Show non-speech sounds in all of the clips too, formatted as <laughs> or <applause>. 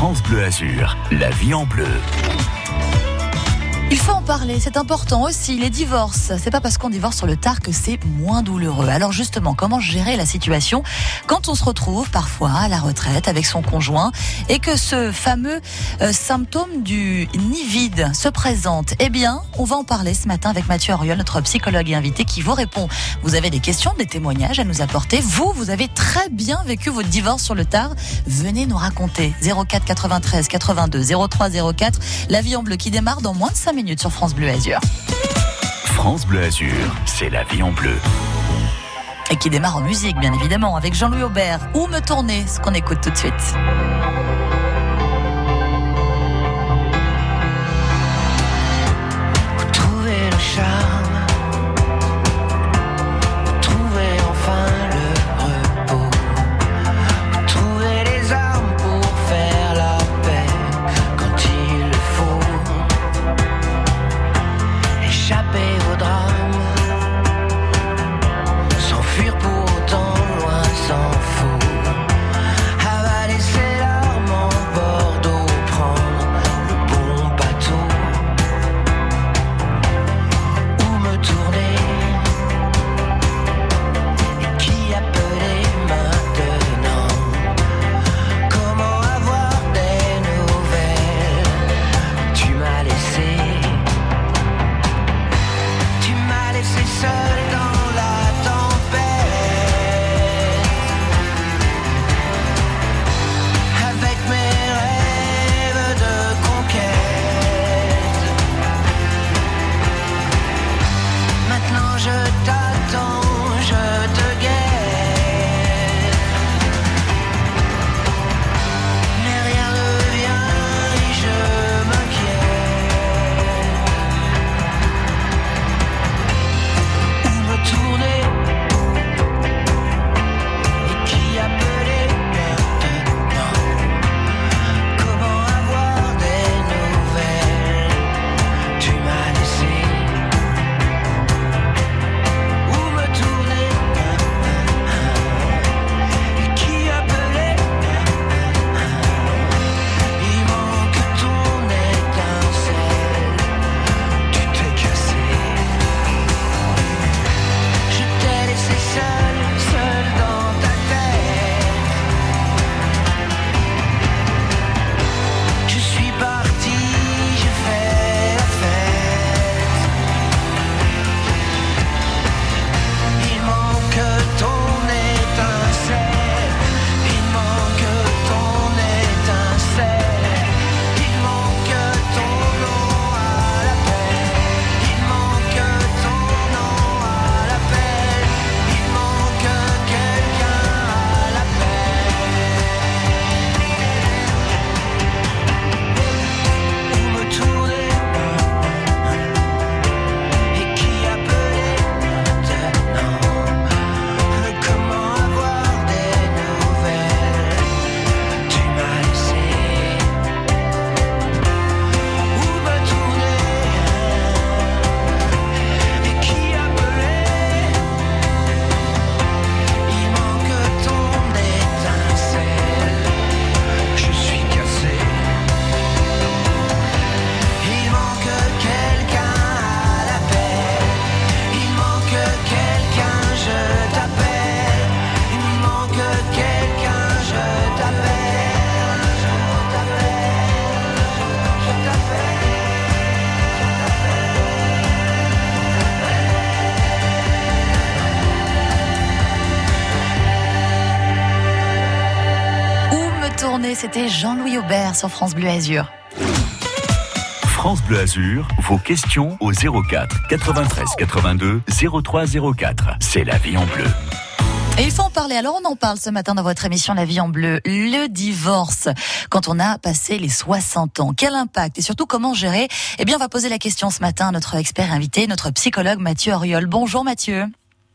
France Bleu Azur, la vie en bleu. Il faut en parler, c'est important aussi. Les divorces, c'est pas parce qu'on divorce sur le tard que c'est moins douloureux. Alors justement, comment gérer la situation quand on se retrouve parfois à la retraite avec son conjoint et que ce fameux euh, symptôme du nid vide se présente? Eh bien, on va en parler ce matin avec Mathieu Auriol, notre psychologue et invité qui vous répond. Vous avez des questions, des témoignages à nous apporter. Vous, vous avez très bien vécu votre divorce sur le tard. Venez nous raconter. 04 93 82 03 04. La vie en bleu qui démarre dans moins de 5 minutes sur France Bleu Azur. France Bleu Azur, c'est la vie en bleu. Et qui démarre en musique, bien évidemment, avec Jean-Louis Aubert. Où me tourner Ce qu'on écoute tout de suite. Trouver le charme, sur France Bleu Azur. France Bleu Azur, vos questions au 04 93 82 03 04. C'est la vie en bleu. Et il faut en parler. Alors on en parle ce matin dans votre émission La vie en bleu. Le divorce, quand on a passé les 60 ans, quel impact et surtout comment gérer? Eh bien on va poser la question ce matin à notre expert invité, notre psychologue Mathieu Auriol. Bonjour Mathieu.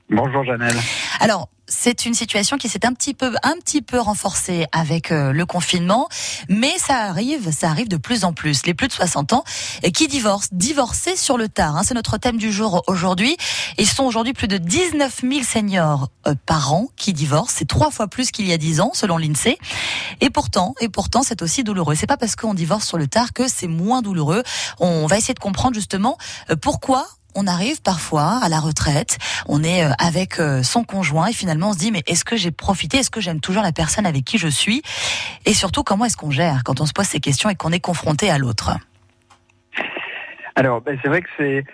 Bonjour Janelle. Alors, c'est une situation qui s'est un petit peu, un petit peu renforcée avec euh, le confinement, mais ça arrive, ça arrive de plus en plus. Les plus de 60 ans et qui divorcent, divorcer sur le tard. Hein, c'est notre thème du jour aujourd'hui. Ils sont aujourd'hui plus de 19 000 seniors euh, par an qui divorcent. C'est trois fois plus qu'il y a 10 ans, selon l'Insee. Et pourtant, et pourtant, c'est aussi douloureux. C'est pas parce qu'on divorce sur le tard que c'est moins douloureux. On va essayer de comprendre justement euh, pourquoi on arrive parfois à la retraite, on est euh, avec euh, son conjoint et finalement on se dit mais est-ce que j'ai profité, est-ce que j'aime toujours la personne avec qui je suis? Et surtout comment est-ce qu'on gère quand on se pose ces questions et qu'on est confronté à l'autre? Alors ben, c'est vrai que c'est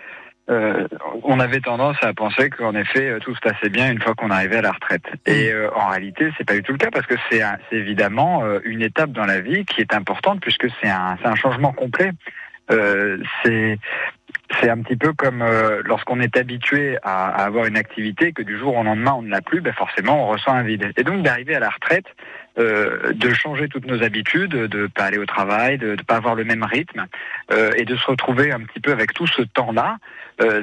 euh, on avait tendance à penser qu'en effet tout se passait bien une fois qu'on arrivait à la retraite. Et en réalité, c'est pas du tout le cas parce que c'est évidemment une étape dans la vie qui est importante puisque c'est un, un changement complet. C'est c'est un petit peu comme euh, lorsqu'on est habitué à, avoir une activité que du jour au lendemain on ne l'a plus, ben forcément on ressent un vide. Et donc d'arriver à la retraite, euh, de changer toutes nos habitudes, de pas aller au travail, de ne pas avoir le même rythme, euh, et de se retrouver un petit peu avec tout ce temps-là,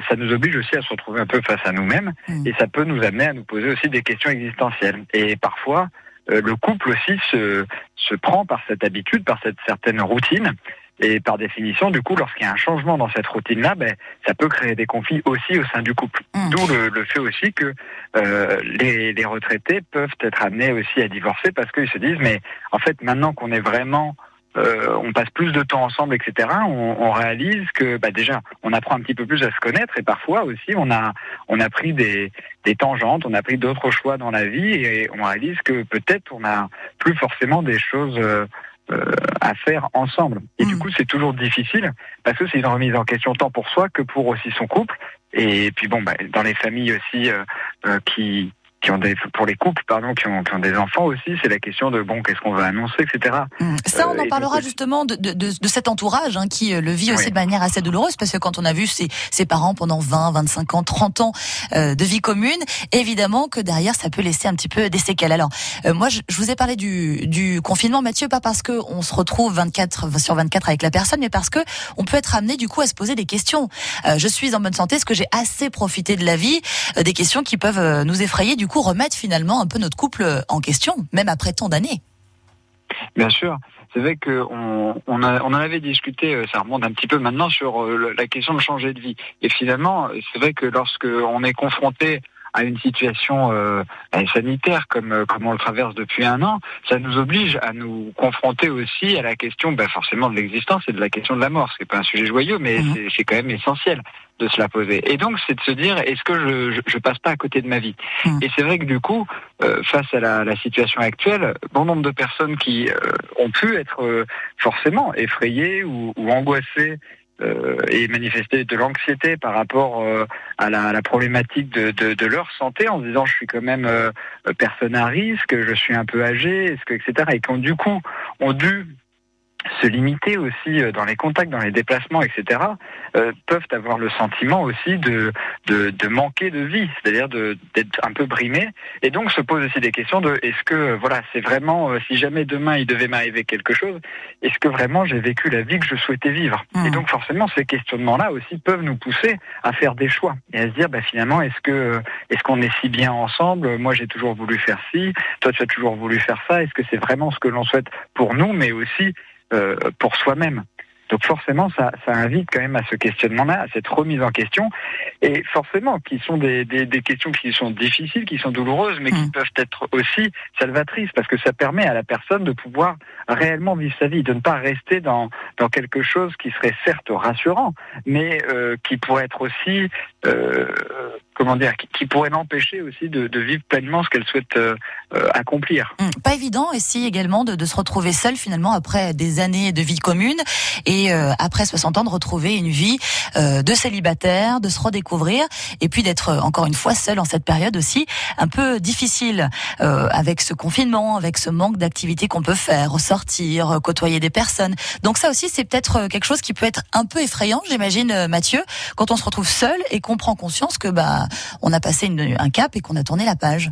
ça nous oblige aussi à se retrouver un peu face à nous-mêmes, mmh. et ça peut nous amener à nous poser aussi des questions existentielles. Et parfois, le couple aussi se, se prend par cette habitude, par cette certaine routine, et par définition, du coup, lorsqu'il y a un changement dans cette routine-là, ben, ça peut créer des conflits aussi au sein du couple. Mm. D'où le, fait aussi que euh, les, les, retraités peuvent être amenés aussi à divorcer parce qu'ils se disent, mais en fait, maintenant qu'on est vraiment euh, on passe plus de temps ensemble, etc. On, on réalise que bah déjà, on apprend un petit peu plus à se connaître et parfois aussi, on a on a pris des, des tangentes, on a pris d'autres choix dans la vie et on réalise que peut-être on a plus forcément des choses euh, à faire ensemble. Et du mm. coup, c'est toujours difficile parce que c'est une remise en question tant pour soi que pour aussi son couple. Et puis bon, bah, dans les familles aussi euh, euh, qui qui ont des, pour les couples, pardon, qui ont, qui ont des enfants aussi, c'est la question de bon, qu'est-ce qu'on va annoncer, etc. Mmh. Ça, on en euh, parlera justement de, de, de, cet entourage hein, qui euh, le vit aussi de manière assez douloureuse, parce que quand on a vu ses, ses parents pendant 20, 25 ans, 30 ans euh, de vie commune, évidemment que derrière, ça peut laisser un petit peu des séquelles. Alors, euh, moi, je, je, vous ai parlé du, du confinement, Mathieu, pas parce que on se retrouve 24 sur 24 avec la personne, mais parce que on peut être amené du coup à se poser des questions. je suis en bonne santé, est-ce que j'ai assez profité de la vie Des questions qui peuvent nous effrayer. Du remettre finalement un peu notre couple en question, même après tant d'années. Bien sûr. C'est vrai qu'on on, en avait discuté, euh, ça remonte un petit peu maintenant sur euh, la question de changer de vie. Et finalement, c'est vrai que lorsque on est confronté à une situation euh, sanitaire comme euh, comme on le traverse depuis un an, ça nous oblige à nous confronter aussi à la question, ben forcément de l'existence et de la question de la mort. C'est pas un sujet joyeux, mais mhm. c'est quand même essentiel de se la poser. Et donc, c'est de se dire, est-ce que je, je, passe pas à côté de ma vie? Mhm. Et c'est vrai que du coup, euh, face à la, la, situation actuelle, bon nombre de personnes qui ont pu être forcément effrayées ou, ou angoissées euh, et manifester de l'anxiété par rapport euh, à, la, problématique de, leur santé en se disant je suis quand même euh, personne à risque, je suis un peu âgé, est-ce que etc. et qui ont du coup ont dû se limiter aussi euh, dans les contacts, dans les déplacements, etc., euh, peuvent avoir le sentiment aussi de, de, de manquer de vie, c'est-à-dire d'être un peu brimé, et donc se pose aussi des questions de est-ce que voilà c'est vraiment euh, si jamais demain il devait m'arriver quelque chose, est-ce que vraiment j'ai vécu la vie que je souhaitais vivre? Mmh. Et donc forcément ces questionnements-là aussi peuvent nous pousser à faire des choix et à se dire bah, finalement est-ce que est-ce qu'on est si bien ensemble? Moi j'ai toujours voulu faire ci, toi tu as toujours voulu faire ça. Est-ce que c'est vraiment ce que l'on souhaite pour nous, mais aussi euh, pour soi-même. Donc forcément, ça, ça invite quand même à ce questionnement-là, à cette remise en question, et forcément, qui sont des, des, des, questions qui sont difficiles, qui sont douloureuses, mais qui mm. peuvent être aussi salvatrices, parce que ça permet à la personne de pouvoir réellement vivre sa vie, de ne pas rester dans, dans quelque chose qui serait certes rassurant, mais euh, qui pourrait être aussi euh, comment dire, qui, pourrait l'empêcher aussi de, de, vivre pleinement ce qu'elle souhaite euh, euh, accomplir. Hum, pas évident aussi également de, de, se retrouver seule finalement après des années de vie commune et euh, après 60 ans de retrouver une vie de célibataire, de se redécouvrir et puis d'être encore une fois seule en cette période aussi un peu difficile avec ce confinement, avec ce manque d'activité qu'on peut faire, ressortir, côtoyer des personnes. Donc ça aussi c'est peut-être quelque chose qui peut être un peu effrayant, j'imagine Mathieu, quand on se retrouve seul et qu'on prend conscience que bah on a passé un cap et qu'on a tourné la page.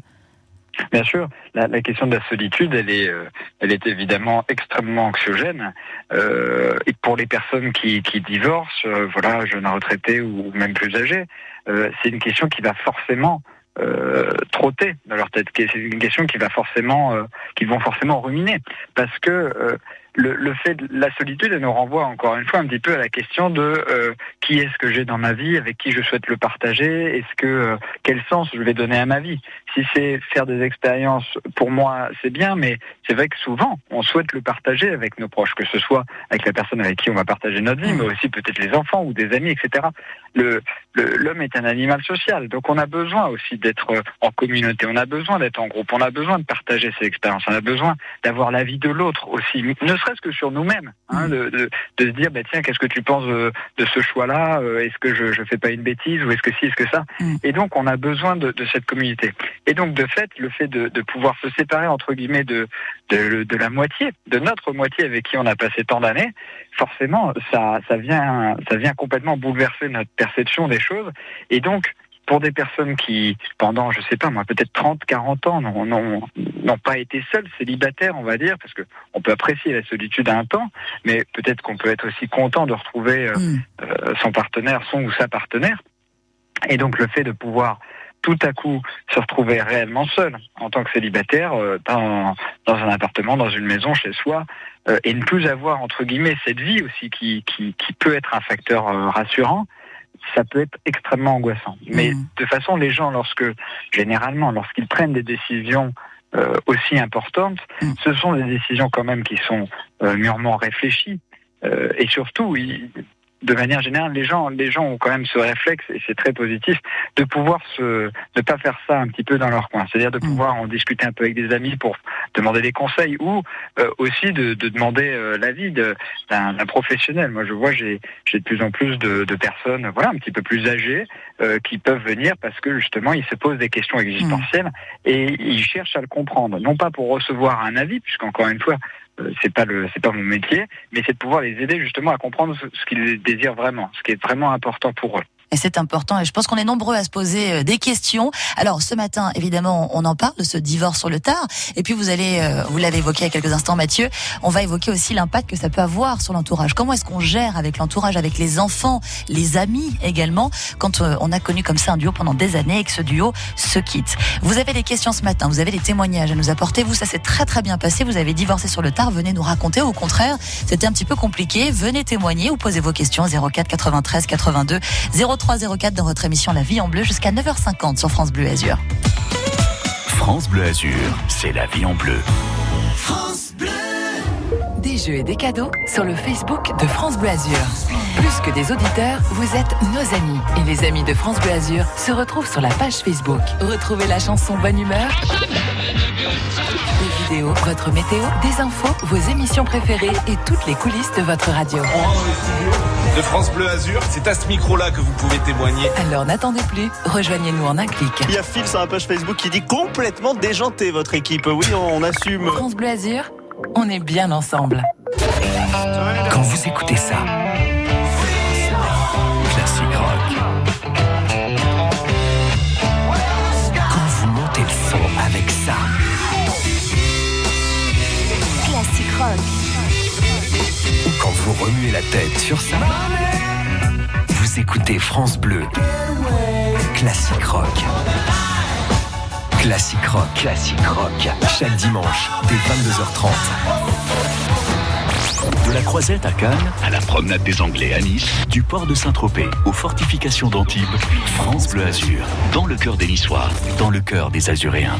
Bien sûr, la, question de la solitude, elle est, euh, elle est évidemment extrêmement anxiogène. Euh, et pour les personnes qui, divorcent, euh, voilà, jeunes retraités ou même plus âgés, c'est une question qui va forcément trotter dans leur tête. C'est une question qui va forcément, qu'ils vont forcément ruminer, parce que le, le, fait de la solitude, elle nous renvoie encore une fois un petit peu à la question de euh, qui est-ce que j'ai dans ma vie, avec qui je souhaite le partager, est-ce que euh, quel sens je vais donner à ma vie? Si c'est faire des expériences, pour moi, c'est bien, mais c'est vrai que souvent, on souhaite le partager avec nos proches, que ce soit avec la personne avec qui on va partager notre vie, mais aussi peut-être les enfants ou des amis, etc. Le l'homme est un animal social, donc on a besoin aussi d'être en communauté, on a besoin d'être en groupe, on a besoin de partager ses expériences, on a besoin d'avoir l'avis de l'autre aussi, ne serait-ce que sur nous-mêmes, hein, de, de, de, se dire, bah, tiens, qu'est-ce que tu penses de, de ce choix-là Est-ce que je, je fais pas une bêtise ou est-ce que si, est-ce que ça mm. Et donc, on a besoin de, de, cette communauté. Et donc, de fait, le fait de, de pouvoir se séparer entre guillemets de, de, de la moitié, de notre moitié avec qui on a passé tant d'années, forcément, ça, ça vient, ça vient complètement bouleverser notre perception des choses. Et donc, pour des personnes qui, pendant, je sais pas moi, peut-être 30, 40 ans, n'ont pas été seules, célibataires, on va dire, parce que on peut apprécier la solitude à un temps, mais peut-être qu'on peut être aussi content de retrouver euh, mm. euh, son partenaire, son ou sa partenaire. Et donc le fait de pouvoir tout à coup se retrouver réellement seul en tant que célibataire euh, dans, dans un appartement, dans une maison, chez soi, euh, et ne plus avoir entre guillemets cette vie aussi qui, qui, qui peut être un facteur euh, rassurant, ça peut être extrêmement angoissant. Mais Mm. de façon, les gens, lorsque généralement, lorsqu'ils prennent des décisions euh, aussi importantes, Mm. ce sont des décisions quand même qui sont euh, mûrement réfléchies. Euh, et surtout, ils- de manière générale, les gens, les gens ont quand même ce réflexe, et c'est très positif, de pouvoir se, ne pas faire ça un petit peu dans leur coin. C'est-à-dire de Mm. pouvoir en discuter un peu avec des amis pour demander des conseils ou euh, aussi de, de demander euh, l'avis d'un professionnel. Moi, je vois, j'ai j'ai de plus en plus de, de personnes, voilà, un petit peu plus âgées, euh, qui peuvent venir parce que justement, ils se posent des questions existentielles et ils cherchent à le comprendre, non pas pour recevoir un avis, puisqu'encore une fois, c'est pas le, c'est pas mon métier, mais c'est de pouvoir les aider justement à comprendre ce, ce qu'ils désirent vraiment, ce qui est vraiment important pour eux. Et c'est important. Et je pense qu'on est nombreux à se poser euh, des questions. Alors, ce matin, évidemment, on en parle de ce divorce sur le tard. Et puis, vous allez, euh, vous l'avez évoqué il y a quelques instants, Mathieu, on va évoquer aussi l'impact que ça peut avoir sur l'entourage. Comment est-ce qu'on gère avec l'entourage, avec les enfants, les amis également, quand euh, on a connu comme ça un duo pendant des années et que ce duo se quitte? Vous avez des questions ce matin, vous avez des témoignages à nous apporter. Vous, ça s'est très très bien passé. Vous avez divorcé sur le tard. Venez nous raconter. Au contraire, c'était un petit peu compliqué. Venez témoigner ou posez vos questions 04 93 82 0304 dans votre émission La vie en bleu jusqu'à 9h50 sur France Bleu Azur. France Bleu Azur, c'est la vie en bleu. Des jeux et des cadeaux sur le Facebook de France Bleu Azur. Plus que des auditeurs, vous êtes nos amis. Et les amis de France Bleu Azur se retrouvent sur la page Facebook. Retrouvez la chanson Bonne Humeur, des vidéos, votre météo, des infos, vos émissions préférées et toutes les coulisses de votre radio. de France Bleu Azur. C'est à ce micro-là que vous pouvez témoigner. Alors n'attendez plus, rejoignez-nous en un clic. Il y a Phil sur la page Facebook qui dit complètement déjanté votre équipe. Oui, on assume. France Bleu Azur, on est bien ensemble. Quand vous écoutez ça, remuez la tête sur ça, vous écoutez France Bleu. Classique rock. Classique rock. Classique rock. Chaque dimanche, dès 22h30. De la Croisette à Cannes, à la promenade des Anglais à Nice, du port de Saint-Tropez aux fortifications d'Antibes, France Bleu Azur, dans le cœur des Niçois, dans le cœur des Azuréens.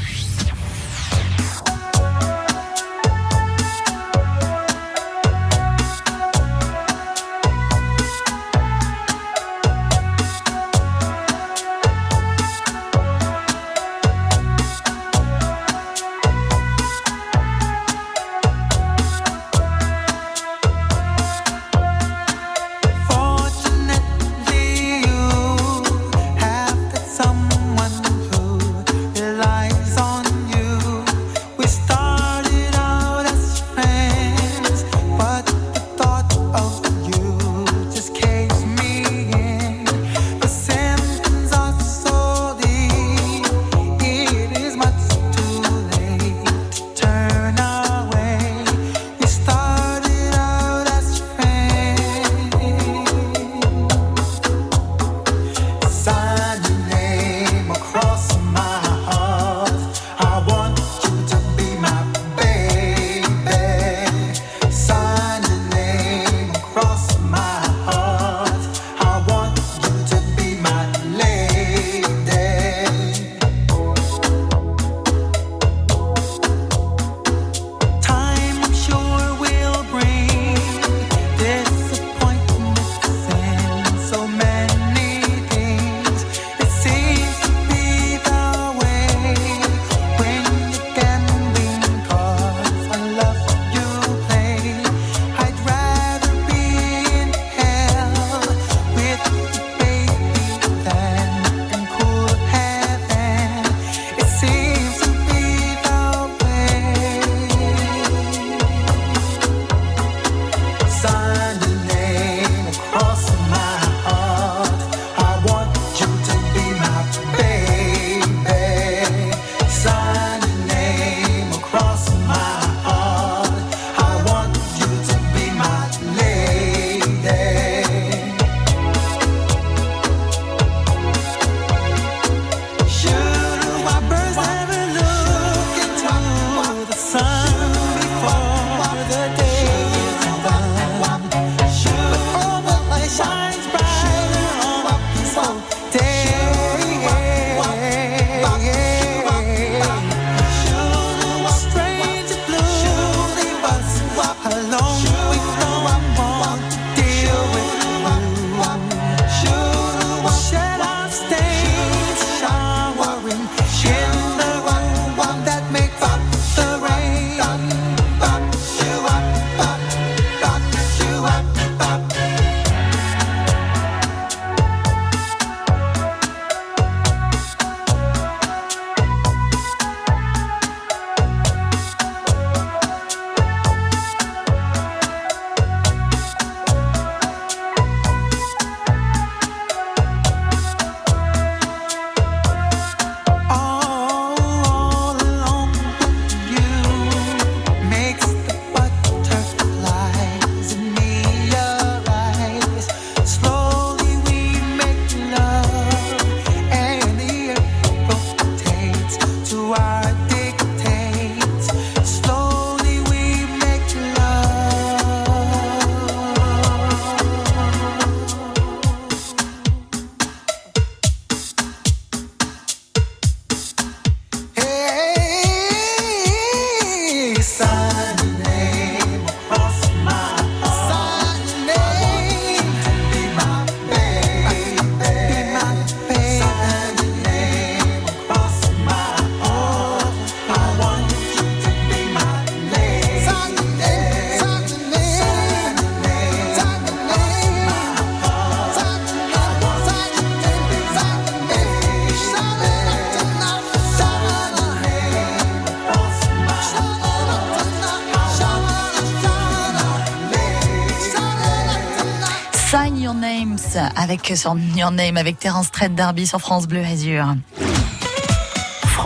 Avec sur Your Name avec Terence Trade Derby sur France Bleu Azur.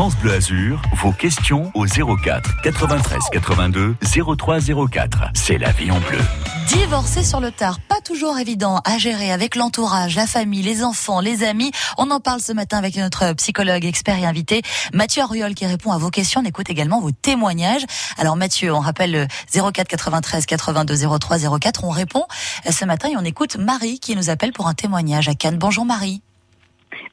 France Bleu Azur, vos questions au 04 93 82 03 04. C'est la vie en bleu. Divorcer sur le tard, pas toujours évident à gérer avec l'entourage, la famille, les enfants, les amis. On en parle ce matin avec notre psychologue expert et invité, Mathieu Auriol, qui répond à vos questions. On écoute également vos témoignages. Alors Mathieu, on rappelle le 04 93 82 03 04. On répond ce matin et on écoute Marie qui nous appelle pour un témoignage à Cannes. Bonjour Marie.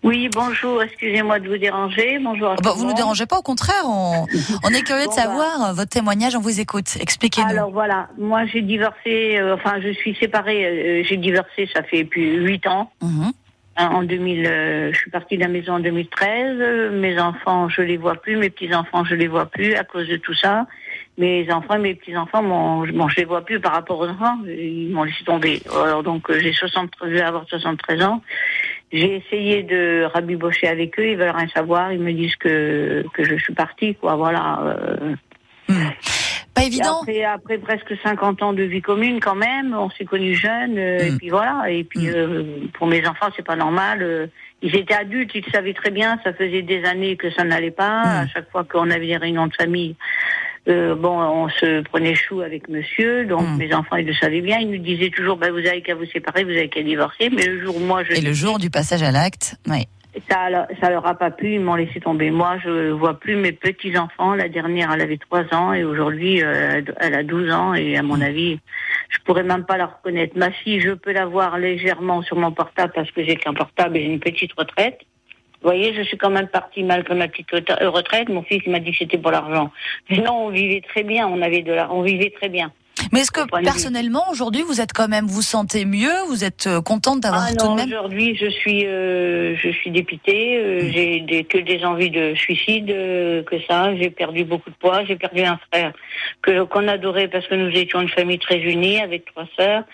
Oui, bonjour, excusez-moi de vous déranger. Bonjour. à tout bah, vous nous monde. dérangez pas, au contraire, on, on est curieux de Bon, bah. savoir euh, votre témoignage, on vous écoute. Expliquez-nous. Alors voilà, moi j'ai divorcé, euh, enfin je suis séparée, euh, j'ai divorcé, ça fait plus huit ans. Mhm. Hein, En 2000, euh, je suis partie de la maison en 2013. euh, Mes enfants, je les vois plus. Mes petits enfants, je les vois plus à cause de tout ça. Mes enfants, et mes petits enfants, bon, je- bon, je les vois plus par rapport aux enfants. Ils m'ont laissé tomber. Alors donc j'ai 73, je vais avoir 73 ans. J'ai essayé de rabibocher avec eux. Ils veulent rien savoir. Ils me disent que que je suis partie, quoi. Voilà. euh, Pas et évident. Après, après presque 50 ans de vie commune, quand même, on s'est connus jeunes, euh, et Mm. puis voilà. Et puis Mm. euh, pour mes enfants, c'est pas normal. euh, ils étaient adultes, ils le savaient très bien. Ça faisait des années que ça n'allait pas. À chaque fois qu'on avait des réunions de famille, euh, bon, on se prenait chou avec monsieur. Donc Mm. mes enfants, ils le savaient bien. Ils nous disaient toujours, bah, vous avez qu'à vous séparer, vous avez qu'à divorcer. Mais le jour où moi, je Et le jour du passage à l'acte, oui. ça, ça leur a pas plu, ils m'ont laissé tomber. Moi, je vois plus mes petits enfants. La dernière, elle avait 3 ans et aujourd'hui, euh, elle a 12 ans et à mon avis, je pourrais même pas la reconnaître. Ma fille, je peux la voir légèrement sur mon portable parce que j'ai qu'un portable et j'ai une petite retraite. Vous voyez, je suis quand même partie malgré ma petite euh, retraite. Mon fils il m'a dit que c'était pour l'argent. <laughs> Mais non, on vivait très bien. On avait de la, on vivait très bien. Mais est-ce que personnellement, aujourd'hui, vous êtes quand même, vous sentez mieux Vous êtes euh, contente d'avoir Ah tout de même aujourd'hui, je suis, euh, je suis dépitée. euh, J'ai des, que des envies de suicide, euh, que ça. J'ai perdu beaucoup de poids. J'ai perdu un frère que qu'on adorait parce que nous étions une famille très unie avec trois sœurs.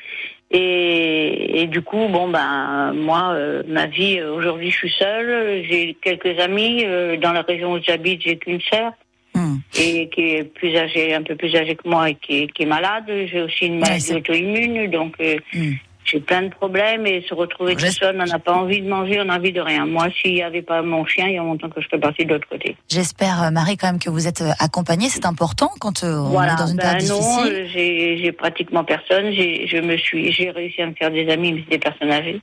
Et, et du coup, bon ben, moi, euh, ma vie euh, aujourd'hui, je suis seule. J'ai quelques amis euh, dans la région où j'habite. J'ai qu'une sœur Hmm. et qui est plus âgée, un peu plus âgée que moi et qui est, qui est malade. J'ai aussi une maladie auto-immune, donc Hmm. J'ai plein de problèmes et se retrouver tout seul, on n'a pas envie de manger, on n'a envie de rien. Moi, s'il n'y avait pas mon chien, il y a longtemps que je serais partie de l'autre côté. J'espère, euh, Marie, quand même que vous êtes euh, accompagnée. C'est important quand euh, on voilà. est dans une ben période non, difficile. j'ai pratiquement personne. J'ai je me suis, j'ai réussi à me faire des amis, mais c'est des personnes âgées.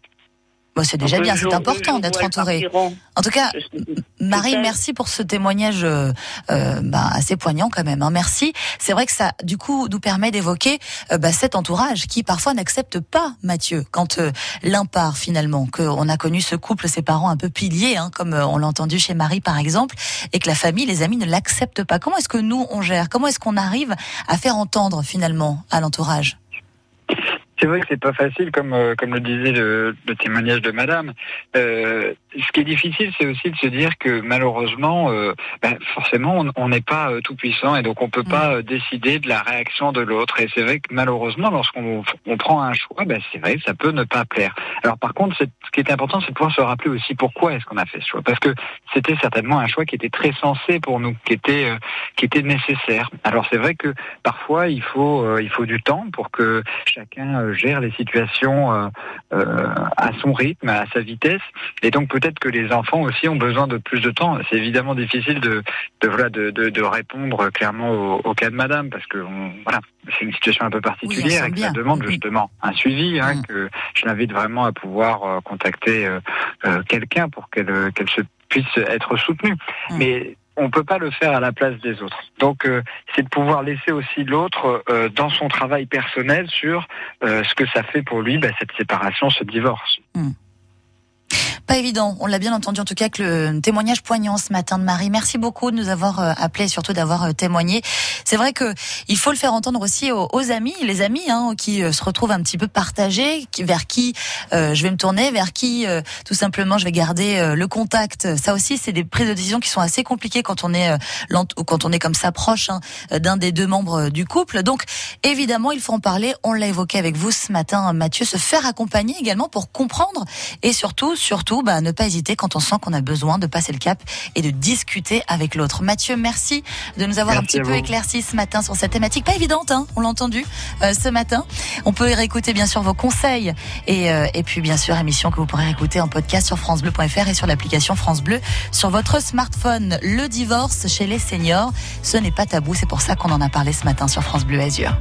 Bon, c'est déjà bien, c'est important d'être partiront, En tout cas, Marie, merci pour ce témoignage euh, euh, bah, assez poignant quand même. hein. Merci. C'est vrai que ça, du coup, nous permet d'évoquer euh, bah, cet entourage qui parfois n'accepte pas Mathieu quand euh, l'un part finalement. Qu'on a connu ce couple, ses parents un peu piliers, hein, comme on l'a entendu chez Marie par exemple, et que la famille, les amis ne l'acceptent pas. Comment est-ce que nous on gère? Comment est-ce qu'on arrive à faire entendre finalement à l'entourage? C'est vrai que c'est pas facile, comme euh, comme le disait le, le témoignage de Madame. Euh, ce qui est difficile, c'est aussi de se dire que malheureusement, euh, ben, forcément, on- n'est pas euh, tout puissant et donc on peut pas euh, décider de la réaction de l'autre. Et c'est vrai que malheureusement, lorsqu'on on prend un choix, ben, c'est vrai que ça peut ne pas plaire. Alors par contre, ce qui est important, c'est de pouvoir se rappeler aussi pourquoi est-ce qu'on a fait ce choix, parce que c'était certainement un choix qui était très sensé pour nous, qui était euh, qui était nécessaire. Alors c'est vrai que parfois il faut euh, il faut du temps pour que chacun gère les situations à son rythme, à sa vitesse, et donc peut-être que les enfants aussi ont besoin de plus de temps. C'est évidemment difficile de de voilà de, de, de répondre clairement au, au cas de Madame parce que on- voilà c'est une situation un peu particulière et que ça demande justement un suivi. Hein, Mhm. que je l'invite vraiment à pouvoir euh, contacter euh, euh, quelqu'un pour qu'elle qu'elle se puisse être soutenue. Mhm. Mais on peut pas le faire à la place des autres. Donc euh, c'est de pouvoir laisser aussi l'autre euh, dans son travail personnel sur euh, ce que ça fait pour lui, bah, cette séparation, ce divorce. Pas évident. On l'a bien entendu en tout cas que le témoignage poignant ce matin de Marie. Merci beaucoup de nous avoir euh, appelé, surtout d'avoir euh, témoigné. C'est vrai que il faut le faire entendre aussi aux, amis, les amis hein, qui euh, se retrouvent un petit peu partagés, vers qui je vais me tourner, vers qui tout simplement je vais garder le contact. Ça aussi, c'est des prises de décision qui sont assez compliquées quand on est ou quand on est comme ça proche hein, d'un des deux membres du couple. Donc évidemment, il faut en parler. On l'a évoqué avec vous ce matin, Mathieu, se faire accompagner également pour comprendre et surtout, surtout bah, ne pas hésiter quand on sent qu'on a besoin de passer le cap et de discuter avec l'autre. Mathieu, merci de nous avoir un petit peu éclairci ce matin sur cette thématique pas évidente, hein, on l'a entendu euh, ce matin. On peut réécouter bien sûr vos conseils et, euh, et puis bien sûr émission que vous pourrez écouter en podcast sur francebleu.fr et sur l'application France Bleu sur votre smartphone. Le divorce chez les seniors, ce n'est pas tabou, c'est pour ça qu'on en a parlé ce matin sur France Bleu Azur.